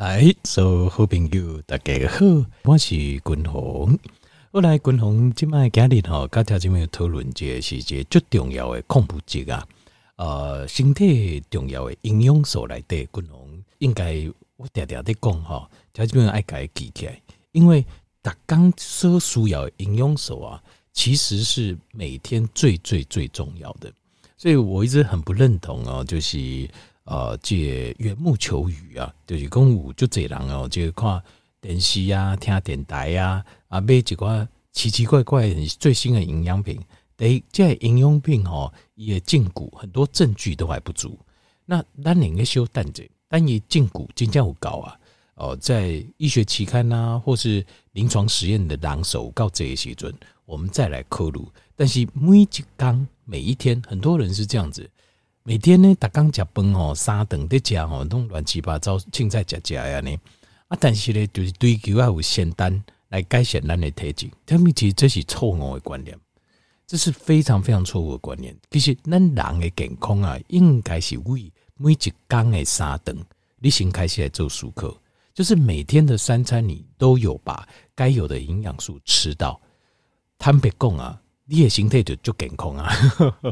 来，所有好朋友大家好，我是君鸿。我来君鸿今麦今日吼，跟大家讨论一个是一个最重要的矿物质啊，呃，身体重要的营养素来对君鸿应该我常常在讲哈，大家爱改记起来，因为大刚所需要的营养素啊，其实是每天最最最重要的，所以我一直很不认同哦，就是。呃，这缘木求鱼啊，就是讲有就这人哦，就看电视啊，听电台啊，啊买一寡奇奇怪怪最新的营养品。诶，这营养品哦，也禁鈷，很多证据都还不足。那咱应该修蛋者，但也禁鈷真正有高啊。哦，在医学期刊呐、啊，或是临床实验的人手告这些时准，我们再来考虑。但是每一缸每一天，很多人是这样子。每天呢，逐工食饭吼，三顿在食吼，拢乱七八糟，凊彩食食安尼。啊，但是呢，就是追求要有仙丹来改善咱的体质。他们其实这是错误的观念，这是非常非常错误的观念。其实咱人的健康啊，应该是为每一工的三顿，你先开始来做术课，就是每天的三餐你都有把该有的营养素吃到。坦白讲啊。你的身体就足健康啊！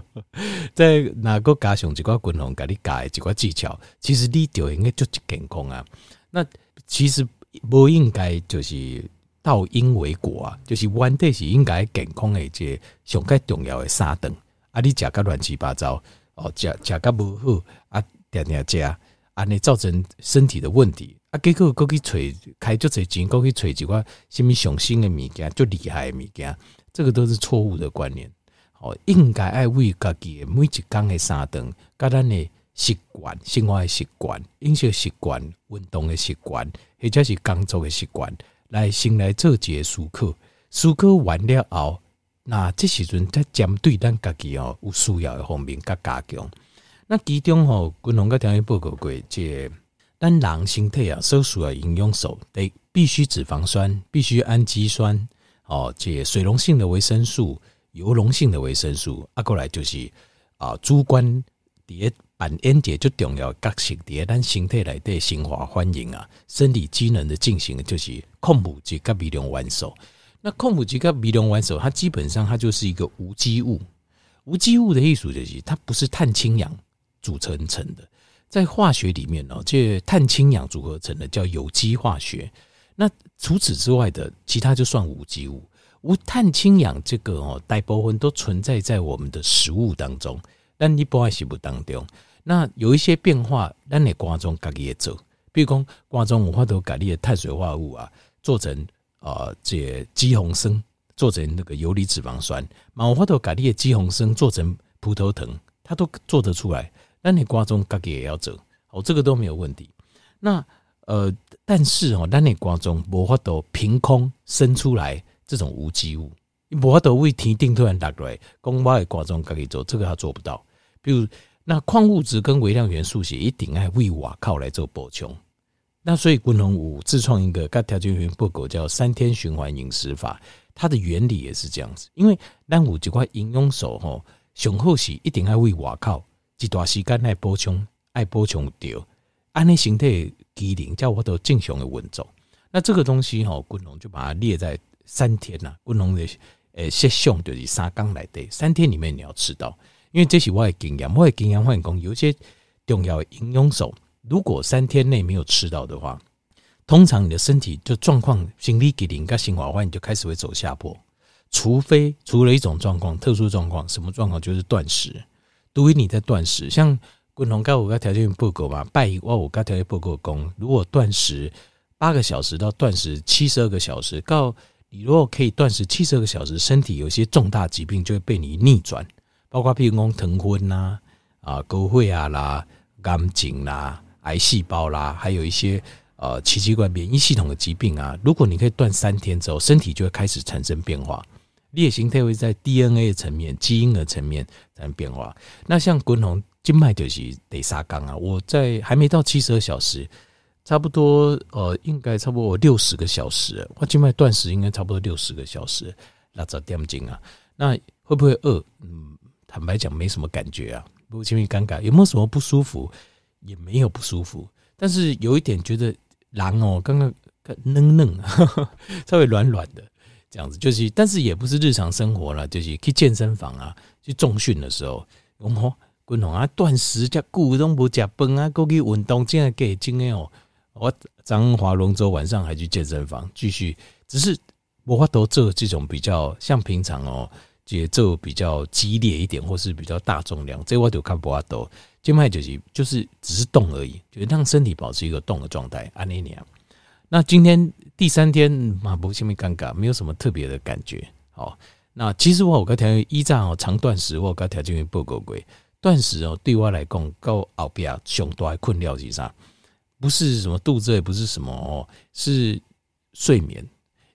在哪个加上一寡军红给你教的一寡技巧，其实你就应该足健康啊。那其实不应该就是倒因为果啊，就是原底是应该健康的这上该重要的三顿啊，你食个乱七八糟哦，食食个无好啊，点点食啊，你造成身体的问题啊，结果过去找开足侪钱，过去找一寡什物上新的物件，最厉害的物件。这个都是错误的观念，哦，应该爱为家己每一天的三顿，甲咱的习惯、生活的习惯、饮食习惯、运动的习惯，或者是工作的习惯，来先来做一个思考。思考完了后，那这时阵再针对咱家己哦有需要的方面加加强。那其中吼，军龙个条件报告过，这咱人身体啊所需要营养素，得必须脂肪酸，必须氨基酸。哦，这水溶性的维生素、油溶性的维生素，啊，过来就是啊，主观的扮演点就重要角色，在咱身体内的生化反应啊，生理机能的进行，就是矿物质跟微量元素。那矿物质跟微量元素，它基本上它就是一个无机物。无机物的意思就是它不是碳氢氧组成成的，在化学里面哦，这碳氢氧组合成的叫有机化学。那除此之外的其他就算无机物，无碳氢氧这个哦，大部分都存在在我们的食物当中，但你不爱食物当中。那有一些变化，咱的肝脏自己也做，比如讲瓜中有法度把你的碳水化合物啊做成啊、呃、这肌红砷，做成那个游离脂肪酸，有法度把你的肌红砷做成葡萄糖，它都做得出来。那你肝脏自己也要做，哦，这个都没有问题。那呃，但是哦，咱的肝脏无法度凭空生出来这种无机物，无法度为天顶突然打过来，讲我的肝脏可以做，这个他做不到。比如那矿物质跟微量元素是一定爱为外靠来做补充。那所以军鸿有自创一个跟条件员报告叫三天循环饮食法，它的原理也是这样子。因为咱有一块营养素吼，上好是一定爱为外靠一段时间来补充，爱补充掉，安尼身体。机灵叫我都正常的运作，那这个东西哈，军鸿就把它列在三天呐。军鸿的呃设想就是三缸来的，三天里面你要吃到，因为这是我的经验，我的经验换工有些重要的营养素，如果三天内没有吃到的话，通常你的身体就状况心理机灵跟心华话你就开始会走下坡，除非除了一种状况，特殊状况，什么状况就是断食，对于你在断食，像。军鸿跟我条件报告嘛，拜我我跟条件报告讲，如果断食八个小时到断食七十二个小时，告你如果可以断食七十二个小时，身体有些重大疾病就会被你逆转，包括譬如讲疼昏呐、啊高血压啦、肝颈啦、癌细胞啦，还有一些呃奇奇怪免疫系统的疾病啊。如果你可以断三天之后，身体就会开始产生变化，列形态会在 DNA 层面、基因的层面产生变化。那像滚筒。静脉就是第三缸啊！我在还没到七十二小时，差不多呃，应该差不多六十个小时。我静脉断食应该差不多六十个小时，那早点进啊。那会不会饿？嗯，坦白讲没什么感觉啊，不因为尴尬。有没有什么不舒服？也没有不舒服。但是有一点觉得狼哦，刚刚嫩嫩，稍微软软的这样子，就是，但是也不是日常生活了，就是去健身房啊，去重训的时候，我们滚红啊，断食加固都不加崩啊，过去运动这样给经验哦。我张华龙舟晚上还去健身房继续，只是我法度做这种比较像平常哦，节奏比较激烈一点，或是比较大重量，这我就看不法度。静脉就是就是只是动而已，就是让身体保持一个动的状态。安妮尼啊。那今天第三天马不前面尴尬，没有什么特别的感觉。好，那其实我我刚才依照长断食，我刚才这边报告过，断食哦，对我来讲，到后边上大的困扰是啥？不是什么肚子，也不是什么哦，是睡眠。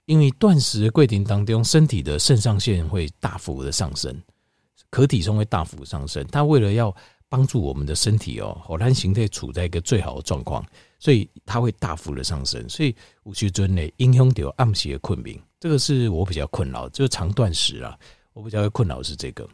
因为断食的过程当中，身体的肾上腺会大幅的上升，可体松会大幅上升。它为了要帮助我们的身体哦，荷兰形态处在一个最好的状况，所以它会大幅的上升。所以有时阵呢，影响到暗时的困眠，这个是我比较困扰，就是长断食啊，我比较困扰是这个。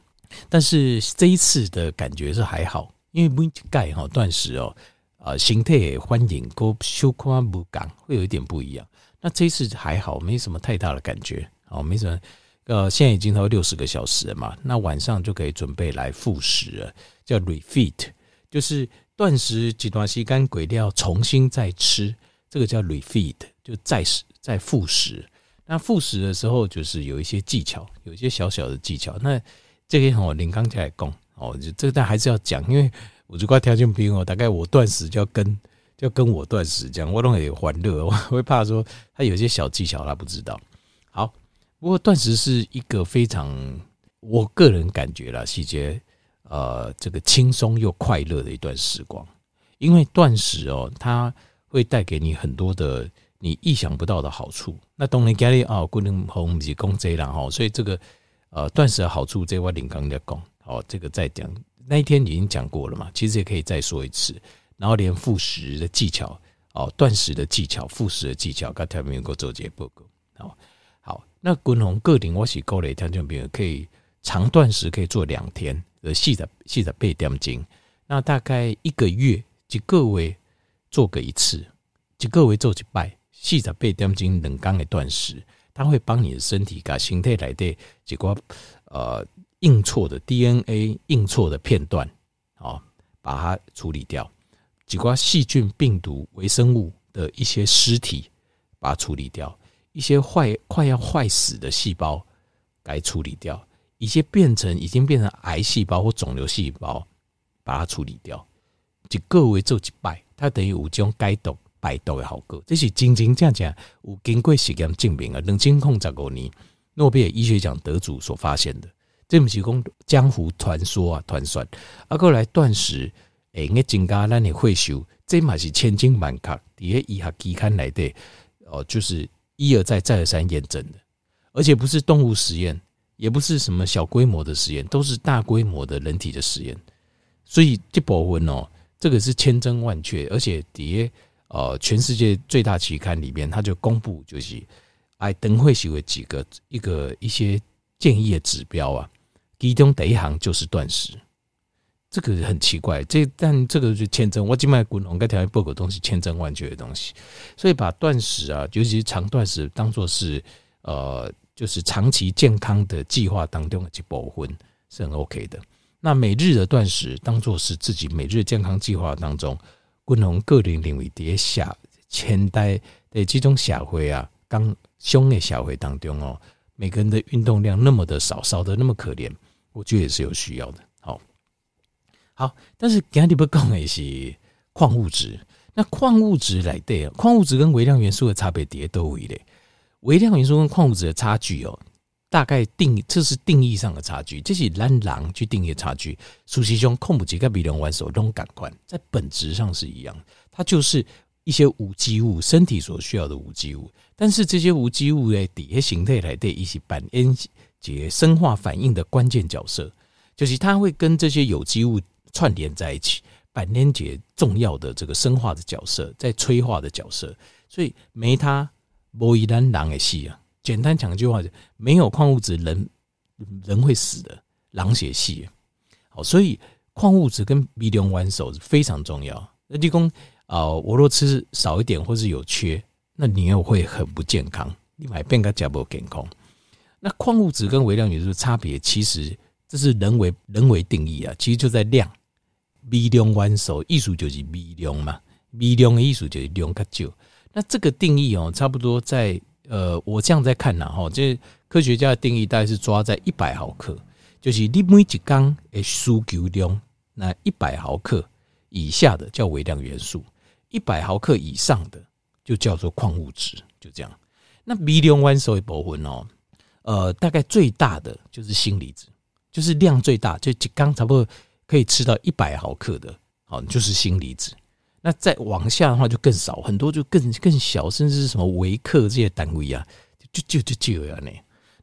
但是这一次的感觉是还好，因为每钙哈断食哦。啊，形态欢迎跟修宽不港会有一点不一样。那这一次还好，没什么太大的感觉，哦，没什么。呃，现在已经超过六十个小时了嘛，那晚上就可以准备来复食了，叫 refeed，就是断食几段时间鬼料重新再吃，这个叫 refeed，就再食再复食。那复食的时候就是有一些技巧，有一些小小的技巧。那这个我林刚才来讲，哦，就这个但还是要讲，因为。我如果条件兵哦，大概我断食就要跟就要跟我断食这样，我都很欢乐，我会怕说他有些小技巧他不知道。好，不过断食是一个非常我个人感觉啦，细节呃，这个轻松又快乐的一段时光，因为断食哦，它会带给你很多的你意想不到的好处。那当然家里啊，不能红是公贼啦哈，所以这个呃断食的好处，这我林刚在讲，哦，这个再讲。那一天已经讲过了嘛，其实也可以再说一次。然后连复食的技巧哦，断食的技巧、复食的技巧，刚才没有够做这些报告。好，好，那滚红个顶我是够了，听众朋友可以长断食可以做两天，呃，细的细的背点经，那大概一个月就各位做个一次，就各位做几拜，细的背点经冷刚的断食，它会帮你的身体把形态来的结果呃。印错的 DNA 印错的片段，啊，把它处理掉；几挂细菌、病毒、微生物的一些尸体，把它处理掉；一些坏快要坏死的细胞，该处理掉；一些变成已经变成癌细胞或肿瘤细胞，把它处理掉。就各位做几拜，它等于有种解毒、排毒的效果。这是真真正正有经过实验证明啊，两千零十五年诺贝尔医学奖得主所发现的。这不是讲江湖传说啊，传说啊，过来断食，哎，应该增加咱的会修，这嘛是千金万确，底下医学期刊内的哦，就是一而再再而三验证的，而且不是动物实验，也不是什么小规模的实验，都是大规模的人体的实验，所以这部分哦，这个是千真万确，而且底下呃全世界最大期刊里面，他就公布就是哎等会修的几个一个一些建议的指标啊。其中第一行就是断食，这个很奇怪。这但这个就千真，我今麦滚红该条报告东西千真万确的东西，所以把断食啊，尤其是长断食，当做是呃，就是长期健康的计划当中的一部分是很 OK 的。那每日的断食当做是自己每日健康计划当中，滚红个人领域底下千代的这种社会啊，刚凶的社会当中哦，每个人的运动量那么的少，少的那么可怜。我觉得也是有需要的，好，好，但是今天不讲的是矿物质。那矿物质来对啊，矿物质跟微量元素的差别叠都为嘞。微量元素跟矿物质的差距哦，大概定这是定义上的差距，这是让狼去定义的差距。苏西兄矿物质跟微量元素这种感官，在本质上是一样，它就是一些无机物，身体所需要的无机物。但是这些无机物的底下形态来对一些反应。解生化反应的关键角色，就是它会跟这些有机物串联在一起，扮演解重要的这个生化的角色，在催化的角色。所以没它，无一单狼也死啊。简单讲一句话，没有矿物质，人人会死的，狼血死。好，所以矿物质跟微量元素是非常重要。那就讲啊、我若吃少一点或是有缺，那你又会很不健康，你买变个加不健康。那矿物质跟微量元素差别，其实这是人为人为定义啊，其实就在量，微量元素意思就是微量嘛，微量的意思就是量较少。那这个定义哦，差不多在呃，我这样在看呐哈，这科学家的定义大概是抓在一百毫克，就是你每一缸的需求量，那一百毫克以下的叫微量元素，一百毫克以上的就叫做矿物质，就这样。那微量元素的部分哦。呃，大概最大的就是锌离子，就是量最大，就刚差不多可以吃到一百毫克的，好，就是锌离子。那再往下的话就更少，很多就更更小，甚至是什么微克这些单位啊，就就就就有那。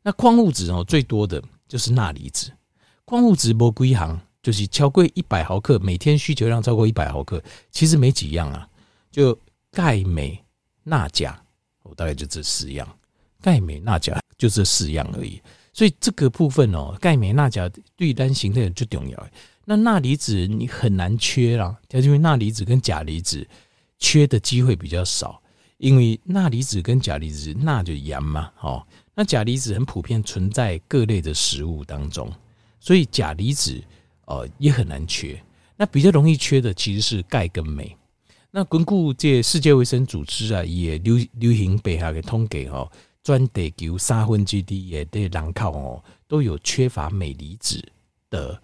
那矿物质哦，最多的就是钠离子。矿物质不归行，就是超过一百毫克，每天需求量超过一百毫克，其实没几样啊，就钙、镁、钠、钾，我大概就这四样。钙、镁、钠、钾就这四样而已，所以这个部分哦，钙、镁、钠、钾对单形态就重要。那钠离子你很难缺啦，因为钠离子跟钾离子缺的机会比较少，因为钠离子跟钾离子，钠就盐嘛，哦，那钾离子很普遍存在各类的食物当中，所以钾离子呃也很难缺。那比较容易缺的其实是钙跟镁。那根据这世界卫生组织啊，也流流行背下的通给哦。全地球三分之二的人口哦，都有缺乏镁离子的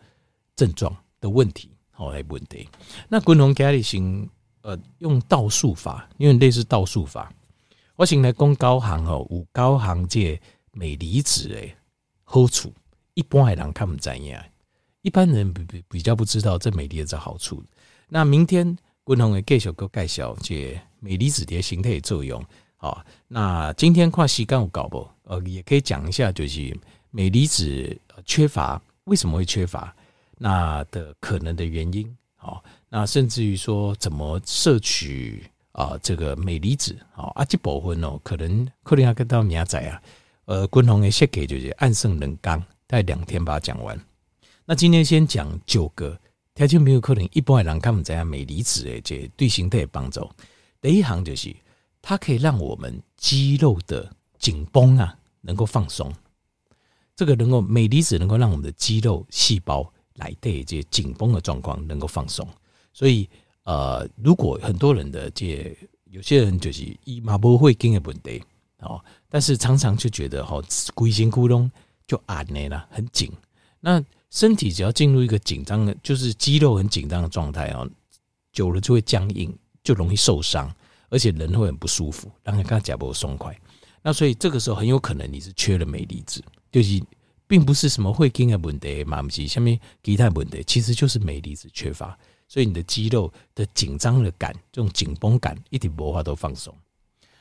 症状的问题，好来问题。那滚龙家里先呃用倒数法，因为类似倒数法，我先来讲高行哦，有高行这镁离子的好处，一般的人看不怎样，一般人比比比较不知道这镁离子好处。那明天滚龙会继续个介绍这镁离子的形态作用。好，那今天跨时间我搞不，呃，也可以讲一下，就是镁离子缺乏为什么会缺乏，那的可能的原因。好，那甚至于说怎么摄取啊这个镁离子，好，啊这部分哦，可能可能要跟到明仔啊，呃，共同的设计就是暗胜冷刚，大概两天把它讲完。那今天先讲九个，条件没有可能一般的人看不怎样镁离子的这对形态帮助。第一行就是。它可以让我们肌肉的紧绷啊，能够放松。这个能够镁离子能够让我们的肌肉细胞来对这些紧绷的状况能够放松。所以呃，如果很多人的这有些人就是一马不会经的问题哦，但是常常就觉得哈，龟形咕咚就按呢了，很紧。那身体只要进入一个紧张的，就是肌肉很紧张的状态哦，久了就会僵硬，就容易受伤。而且人会很不舒服，让人看脚步松快。那所以这个时候很有可能你是缺了镁离子，就是并不是什么会经的问题，嘛不是下面其他问题，其实就是镁离子缺乏。所以你的肌肉的紧张的感，这种紧绷感，一点无法都放松。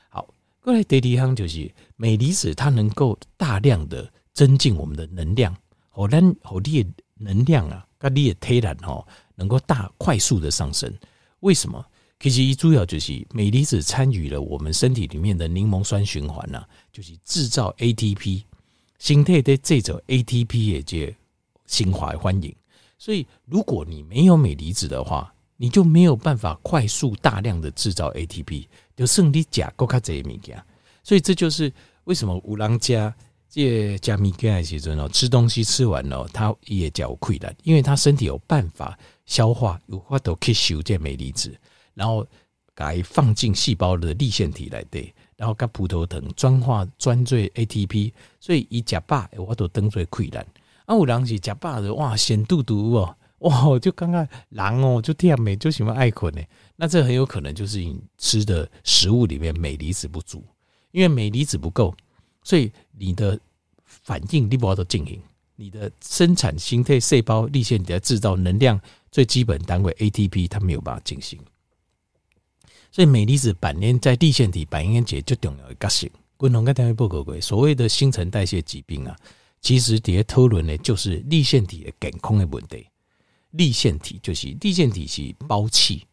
好，过来第二项就是镁离子，它能够大量的增进我们的能量，好咱好你的能量啊，跟你的体能哦，能够大快速的上升。为什么？其实一主要就是镁离子参与了我们身体里面的柠檬酸循环呐，就是制造 ATP，身体的这种 ATP 也就心怀欢迎。所以如果你没有镁离子的话，你就没有办法快速大量的制造 ATP，就剩你甲够卡这一物件。所以这就是为什么五郎家这加米钙的时阵哦，吃东西吃完了，他也叫溃烂，因为他身体有办法消化，有法都吸收这镁离子。然后改放进细胞的粒线体来对，然后跟葡萄糖转化转做 ATP，所以一吃饱我都当做溃烂。啊，有人是吃饱的哇，咸嘟嘟哦，哇，就刚刚人哦，就甜美，就喜欢爱困呢。那这很有可能就是你吃的食物里面镁离子不足，因为镁离子不够，所以你的反应你不要都进行，你的生产形态细胞粒线体来制造能量最基本单位 ATP 它没有办法进行。所以镁离子扮演在粒线体扮演一个最重要的角色。共同跟大家报告过，所谓的新陈代谢疾病啊，其实底下讨论的就是粒线体的健康的问题。粒线体就是粒线体是胞器，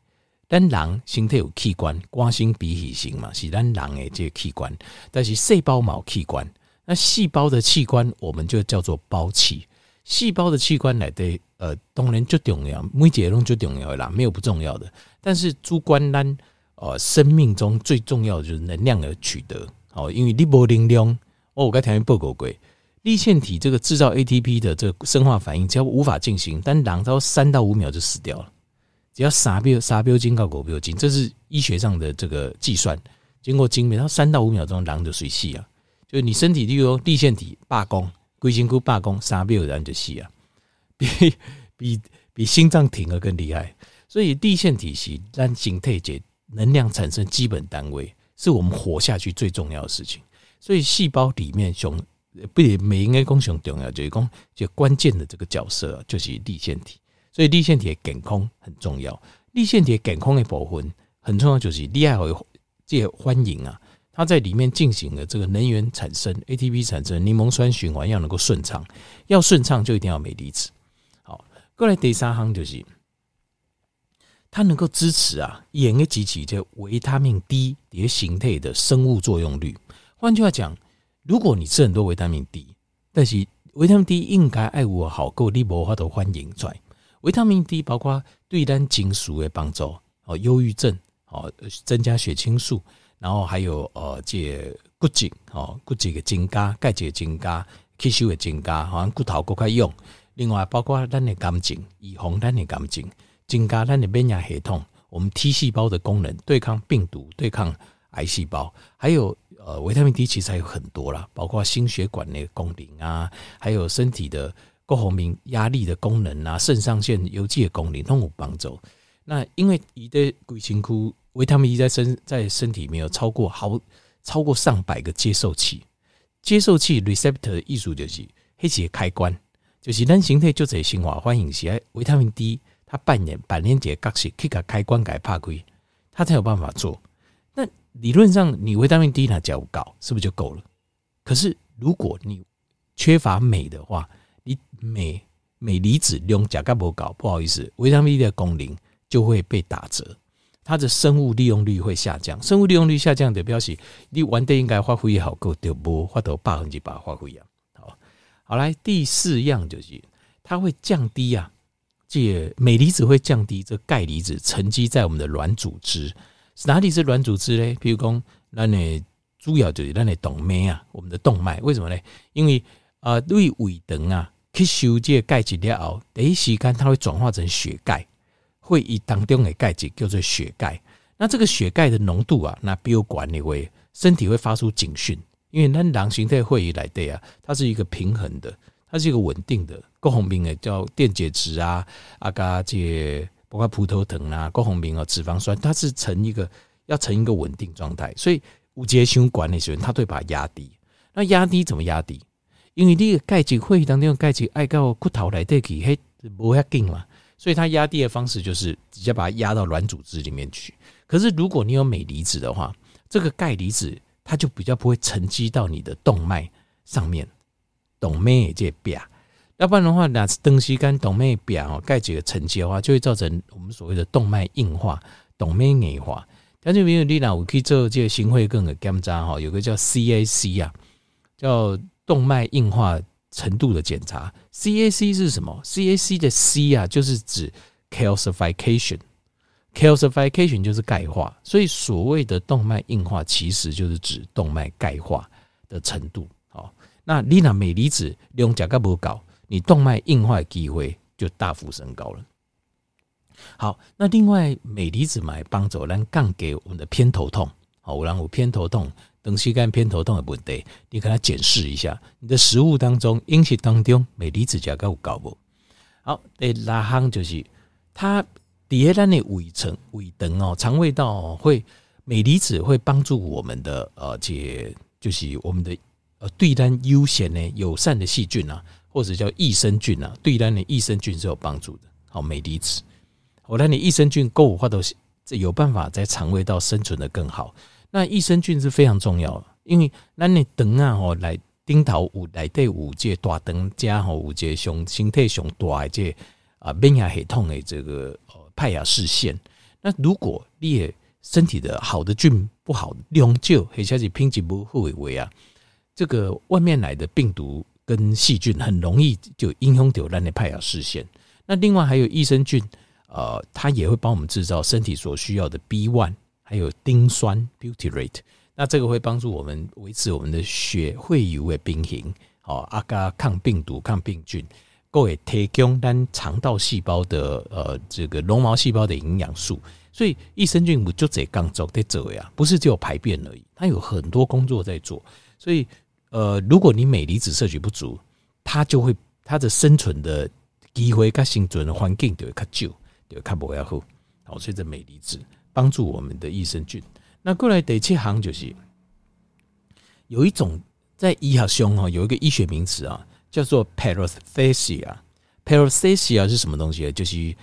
咱人身体有器官，肝心脾肺肾嘛，是咱人的这个器官。但是细胞没有器官，那细胞的器官我们就叫做胞器。细胞的器官来的，呃，当然最重要，每节拢最重要啦，没有不重要的。但是主观咱呃生命中最重要的就是能量的取得，哦，因为你无能量，哦，我刚才报告过，粒线体这个制造 ATP 的这个生化反应，只要无法进行，但狼到三到五秒就死掉了。只要三秒三秒钟到五秒钟，这是医学上的这个计算，经过精密，然后三到五秒钟，狼就随死啊。就是你身体例如立线体罢工，龟心菇罢工，三秒人就死啊，比比比心脏停了更厉害。所以粒线体是让形态解能量产生基本单位，是我们活下去最重要的事情。所以细胞里面熊不也没应该讲熊重要，就是讲就关键的这个角色就是粒线体。所以粒线体的健康很重要，粒线体的健康的部分很重要，就是你要有这欢迎啊，它在里面进行的这个能源产生，ATP 产生，柠檬酸循环要能够顺畅，要顺畅就一定要镁离子。好，过来第三行就是它能够支持啊，演个机器叫维他命 D 的形态的生物作用率。换句话讲，如果你吃很多维他命 D，但是维他命 D 应该爱我好够，你无法度欢迎出来。维他命 D 包括对咱金属的帮助，哦，忧郁症，哦，增加血清素，然后还有呃，这骨质，哦，骨质的增加，钙质的增加，吸收的增加，好像骨头骨快用。另外，包括咱的感情，预防咱的感情，增加咱的免疫系统，我们 T 细胞的功能，对抗病毒，对抗癌细胞，还有呃，维他命 D 其实还有很多啦，包括心血管的功能啊，还有身体的。各方面压力的功能啊，肾上腺油剂的功能都有帮助。那因为你的龟形窟维他命 D 在身在身体里面有超过好超过上百个接受器，接受器 receptor 的意思就是黑些开关，就是咱形态就在新化欢迎起来维他命 D 它扮演扮演这个角色，去个开关给拍开，它才有办法做。那理论上你维他命 D 呢只要够，是不是就够了？可是如果你缺乏镁的话，你镁镁离子量价格不高，不好意思，维他命 D 的功能就会被打折，它的生物利用率会下降。生物利用率下降的表示你完得应该发挥好够，就无发到百分之百发挥啊。好，好来第四样就是它会降低啊，这镁离子会降低这钙离子沉积在我们的软组织。哪里是软组织呢？比如讲，那你主要就是那你动脉啊，我们的动脉为什么呢？因为啊，对胃肠啊。吸收这个钙质了后，第一时间它会转化成血钙，会以当中的钙质叫做血钙。那这个血钙的浓度啊，那比如管理会身体会发出警讯，因为咱人形态会议来对啊，它是一个平衡的，它是一个稳定的。各方面的叫电解质啊，啊加这包括葡萄糖啊，各方面啊脂肪酸，它是成一个要成一个稳定状态。所以五节胸管理学，它都会把它压低。那压低怎么压低？因为你钙质会当中钙质爱到骨头来得去，嘿，不要紧嘛，所以它压低的方式就是直接把它压到软组织里面去。可是如果你有镁离子的话，这个钙离子它就比较不会沉积到你的动脉上面，动脉这表，要不然的话，那东西跟动脉边哦，钙质的沉积的话，就会造成我们所谓的动脉硬化、动脉硬化。但是没有你那我可以做这个心肺更的检查哈，有个叫 CAC 啊，叫。动脉硬化程度的检查，CAC 是什么？CAC 的 C 啊，就是指 calcification，calcification 就是钙化，所以所谓的动脉硬化，其实就是指动脉钙化的程度。那你那镁离子量价格不高，你动脉硬化机会就大幅升高了。好，那另外镁离子买帮助来降给我们的偏头痛，好，我让我偏头痛。等膝盖偏头痛的问题，你给他检视一下，你的食物当中、饮食当中镁离子价格有高不？好，第六项就是它底下咱的胃肠、胃肠哦，肠胃道会镁离子会帮助我们的呃，解就是我们的呃，对咱悠闲的友善的细菌啊，或者叫益生菌啊，对咱的益生菌是有帮助的。好，镁离子，我让你益生菌够或者这有办法在肠胃道生存的更好。那益生菌是非常重要，因为咱的肠啊吼，来顶头有来对五界大肠加吼五界上身体上大的这啊免疫系统的这个呃派雅氏线。那如果你也身体的好的菌不好，量少，或者是品质不好的话啊，这个外面来的病毒跟细菌很容易就影响到咱的派雅视线。那另外还有益生菌，呃，它也会帮我们制造身体所需要的 B one，还有丁酸 butyrate。那这个会帮助我们维持我们的血会有的平衡，好，阿加抗病毒、抗病菌，够会提供咱肠道细胞的呃这个绒毛细胞的营养素。所以益生菌不就这工作在做呀？不是只有排便而已，它有很多工作在做。所以呃，如果你镁离子摄取不足，它就会它的生存的。机会跟生存的环境就会较旧，就会较不要好。好，所以这镁离子帮助我们的益生菌。那过来第七行就是有一种在医学上哈有一个医学名词啊，叫做 p a r a s t h e s i a。p a r a s t h e s i a 是什么东西？就是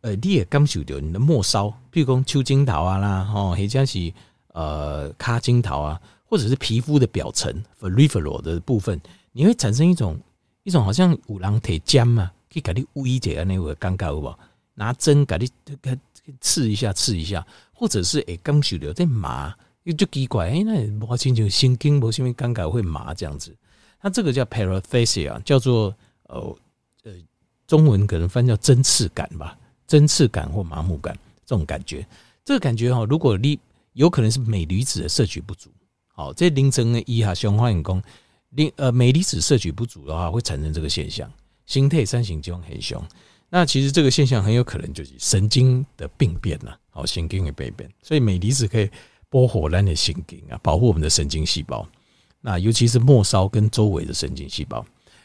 呃，你也感受到你的末梢，比如讲手指头啊啦，吼，或者是呃脚趾头啊，或者是皮肤的表层 peripheral 的部分，你会产生一种一种好像有人提针嘛。可以给你微一点，那个尴尬好不好？拿针给你给刺一下，刺一下，或者是诶，刚受了在麻，就奇怪，诶，那我亲像神经，我因为尴尬会麻这样子。它这个叫 paresthesia，叫做呃呃，中文可能翻叫针刺感吧，针刺感或麻木感这种感觉。这个感觉哈，如果你有可能是镁离子的摄取不足，好，这凌晨的医哈雄化员工，你呃镁离子摄取不足的话，会产生这个现象。心态三型就很凶，那其实这个现象很有可能就是神经的病变了，好，神经的病变，所以镁离子可以保护咱的神经啊，保护我们的神经细胞，那尤其是末梢跟周围的神经细胞。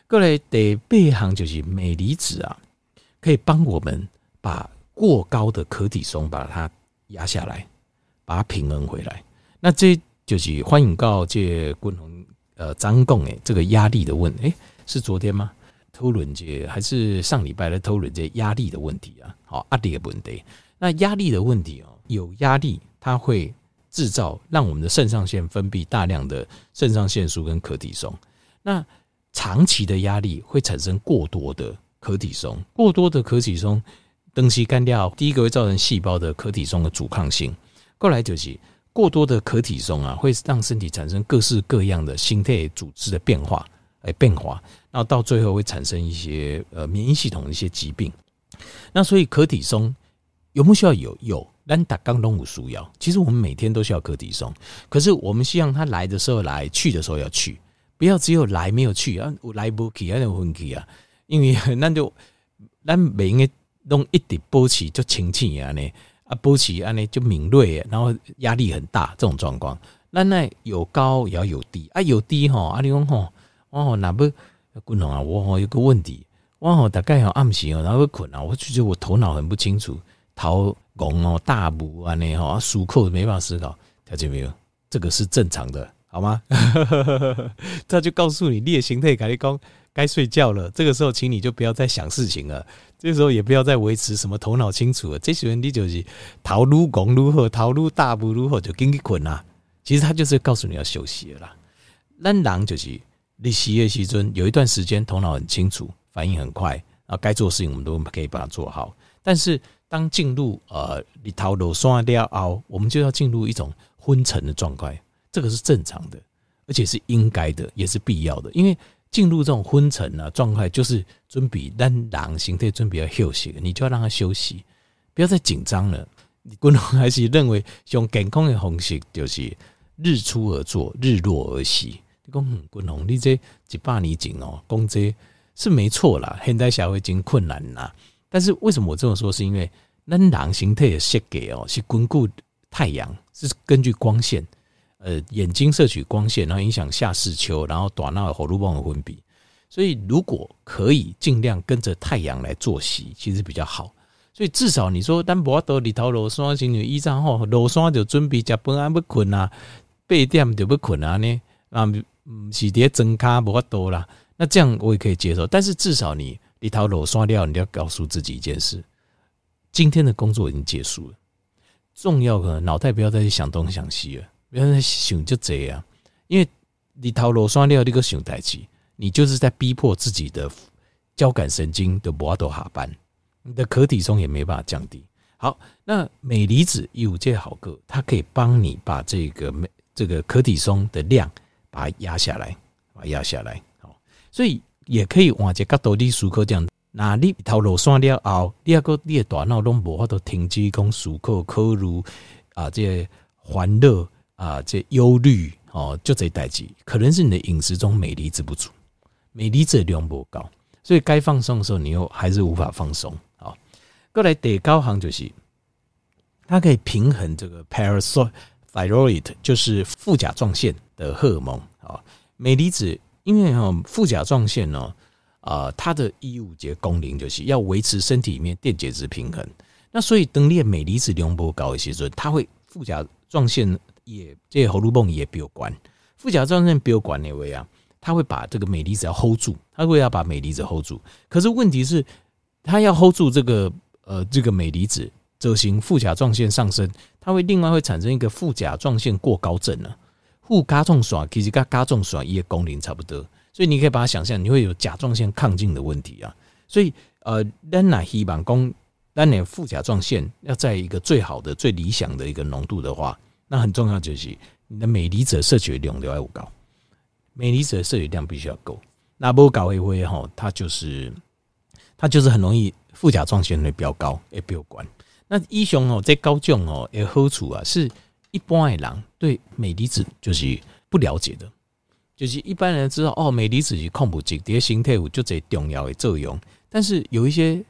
过来第八项就是镁离子啊，可以帮我们把过高的可体松把它压下来，把它平衡回来。那这就是欢迎告这军红呃张贡诶，这个压力的问，诶，是昨天吗？讨论这还是上礼拜来讨论这压力的问题啊，好，压力的问题。那压力的问题哦，有压力它会制造让我们的肾上腺分泌大量的肾上腺素跟可体松。那长期的压力会产生过多的可体松，过多的可体松东西干掉，第一个会造成细胞的可体松的阻抗性。过来就是过多的可体松啊，会让身体产生各式各样的心态组织的变化。哎，变化，那到最后会产生一些呃免疫系统的一些疾病。那所以可体松有没有需要有？有，但打刚东五需要。其实我们每天都需要可体松，可是我们希望它来的时候来，去的时候要去，不要只有来没有去啊，来不去啊，那问题啊，因为 那就咱每应该弄一点波起就清气啊呢啊波起安尼就敏锐，然后压力很大这种状况。那那有高也要有低啊，有低哈啊，你讲吼。我吼那不滚龙啊！我吼有个问题，我吼大概要暗时哦，然后困啊，我就觉得我头脑很不清楚，头懵哦，大雾啊那吼，漱口没办法思考，听见没有？这个是正常的，好吗？他就告诉你，你的形态，跟你讲该睡觉了。这个时候，请你就不要再想事情了。这时候也不要再维持什么头脑清楚了。这时候你就是头愈懵愈好，头愈大不如何，就紧去困啊。其实他就是告诉你要休息了啦。咱人就是。你洗夜时阵有一段时间头脑很清楚，反应很快，啊，该做的事情我们都可以把它做好。但是当进入呃你头脑刷掉后，我们就要进入一种昏沉的状态，这个是正常的，而且是应该的，也是必要的。因为进入这种昏沉啊状态，就是准备让人形态准备要休息，你就要让他休息，不要再紧张了。你可能还是认为用健康的方式，就是日出而作，日落而息。讲很困难，你这几百年前哦，讲。这是没错啦。现代社会已经困难啦，但是为什么我这么说？是因为咱人形态的设计哦，是巩固太阳，是根据光线，呃，眼睛摄取光线，然后影响下视丘，然后短脑荷尔蒙的分泌。所以如果可以尽量跟着太阳来作息，其实比较好。所以至少你说，咱无法度日头落山，今日一早吼落山就准备食饭啊，要困啊，八点就要困啊呢啊。嗯，是叠增卡不多啦，那这样我也可以接受。但是至少你一条路刷掉，你要告诉自己一件事：今天的工作已经结束了。重要的脑袋不要再去想东想西了，要再想就这样。因为你头路刷掉，你个想代志，你就是在逼迫自己的交感神经的不都下班，你的可体松也没办法降低。好，那镁离子有这好个，它可以帮你把这个镁这个可体松的量。把它压下来，把它压下来。好，所以也可以换一个角度，你思考这样，那你头路线了后，你个你的大脑拢无法度停止讲思考、考虑啊，这烦恼啊，这忧虑哦，就这代际，可能是你的饮食中镁离子不足，镁离子量不高，所以该放松的时候，你又还是无法放松。啊，过来第九项就是，它可以平衡这个 parathyroid，就是副甲状腺的荷尔蒙啊，镁离子。因为哈副甲状腺呢，啊，它的义务节功能就是要维持身体里面电解质平衡。那所以当你的镁离子量不高的时候，它会副甲状腺也这个荷尔蒙也比较关。副甲状腺比较管那位啊，它会把这个镁离子要 hold 住，它会要把镁离子 hold 住。可是问题是，它要 hold 住这个呃这个镁离子，执行副甲状腺上升，它会另外会产生一个副甲状腺过高症呢。副甲状腺其实跟甲状腺一个功能差不多，所以你可以把它想象，你会有甲状腺亢进的问题啊。所以呃，咱若希望讲，咱的副甲状腺要在一个最好的、最理想的一个浓度的话，那很重要就是你的镁离子摄取量要够，镁离子摄取量必须要够。那不搞一回哈，它就是它就是很容易副甲状腺会飙高，也飙高。那医生哦，在高中哦，也好处啊是。一般的人对镁离子就是不了解的，就是一般人知道哦，镁离子是矿物质，在身体有就这重要的作用。但是有一些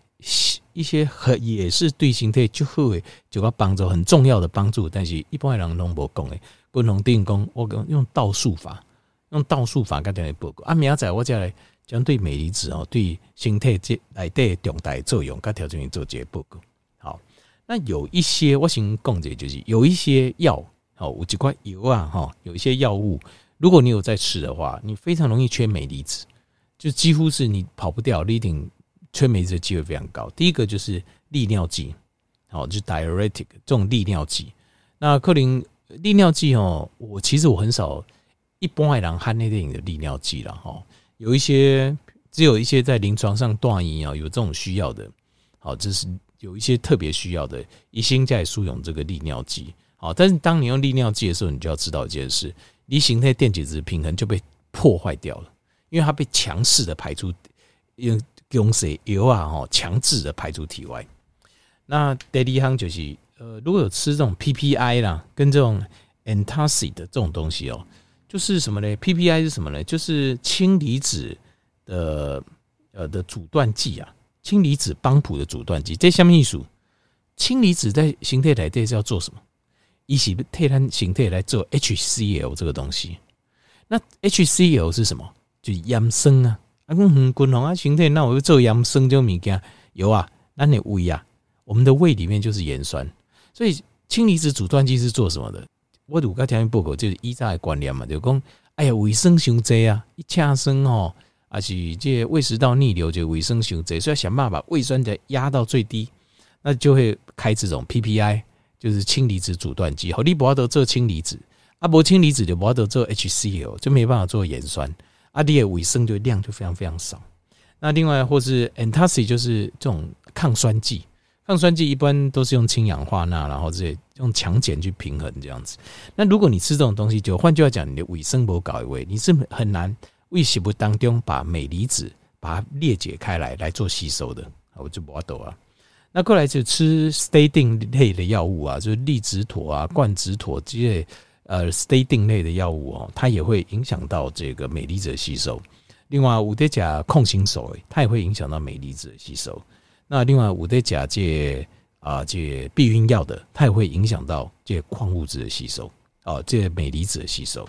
一些和也是对身体就会就要帮助很重要的帮助，但是一般人拢无讲的。共同定功，我讲用倒数法，用倒数法跟大家报告。啊，明仔我再来讲对镁离子哦，对身体这来对重大作用，跟条件做这个报告。好。那有一些我先讲解，就是有一些药，好，有几块油啊，哈，有一些药物，如果你有在吃的话，你非常容易缺镁离子，就几乎是你跑不掉，你一定缺镁离子的机会非常高。第一个就是利尿剂，好，就 diuretic 这种利尿剂。那克林利尿剂哦，我其实我很少一般来讲看那电影的利尿剂了哈，有一些只有一些在临床上断医啊，有这种需要的，好，这是。有一些特别需要的，一心在输用这个利尿剂，好，但是当你用利尿剂的时候，你就要知道一件事，你形态电解质平衡就被破坏掉了，因为它被强势的排出，用用水油啊，吼，强制的排出体外。那第二项就是，呃，如果有吃这种 PPI 啦，跟这种 antacid 的这种东西哦，就是什么呢？PPI 是什么呢？就是氢离子的呃的阻断剂啊。氢离子帮浦的阻断剂，这什么意思？氢离子在形态来这是要做什么？一起替它形态来做 HCl 这个东西。那 HCl 是什么？就是盐酸啊。啊，嗯，滚红啊，形态那我就做盐酸就物件有啊。那你胃啊，我们的胃里面就是盐酸。所以氢离子阻断剂是做什么的？我读个条件报告就是依照的观念嘛，就讲哎呀，胃酸伤济啊，一呛酸哦。而且这胃食道逆流就胃酸伤济，所以想办法把胃酸再压到最低，那就会开这种 PPI，就是氢离子阻断剂。好，你不要得做氢离子，啊，不氢离子就不要得做 HCl，就没办法做盐酸。啊，你的胃酸就量就非常非常少。那另外或是 antacid 就是这种抗酸剂，抗酸剂一般都是用氢氧化钠，然后这些用强碱去平衡这样子。那如果你吃这种东西，就换句话讲，你的胃酸不搞一位，你是很难。胃食物当中把镁离子把它裂解开来来做吸收的，我就不懂啊。那过来就吃 stating 类的药物啊，就是利直妥啊、冠直妥这些呃 statin 类的药物哦，它也会影响到这个镁离子的吸收。另外，五德甲控型手它也会影响到镁离子的吸收。那另外，五德甲借啊借避孕药的，它也会影响到这矿物质的吸收哦，这镁离子的吸收。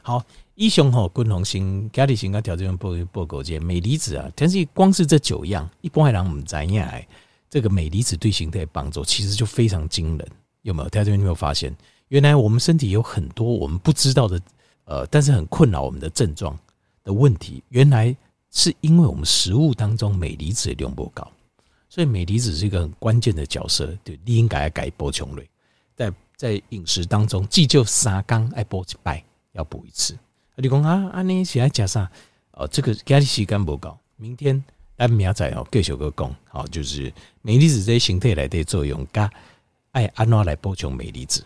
好。医生吼，均衡性、家里性跟条件报报告这镁离子啊，但是光是这九样，一般人唔知影哎，这个镁离子对形态帮助其实就非常惊人，有没有？大家有没有发现？原来我们身体有很多我们不知道的，呃，但是很困扰我们的症状的问题，原来是因为我们食物当中镁离子的量不高，所以镁离子是一个很关键的角色，就你应该要改补充类，在在饮食当中，既就三缸爱补一拜，要补一次。你讲啊，安尼是来食啥？哦，这个今日时间不够，明天咱明仔哦继续个讲。好，就是镁离子在形态来的作用，加爱安怎来补充镁离子。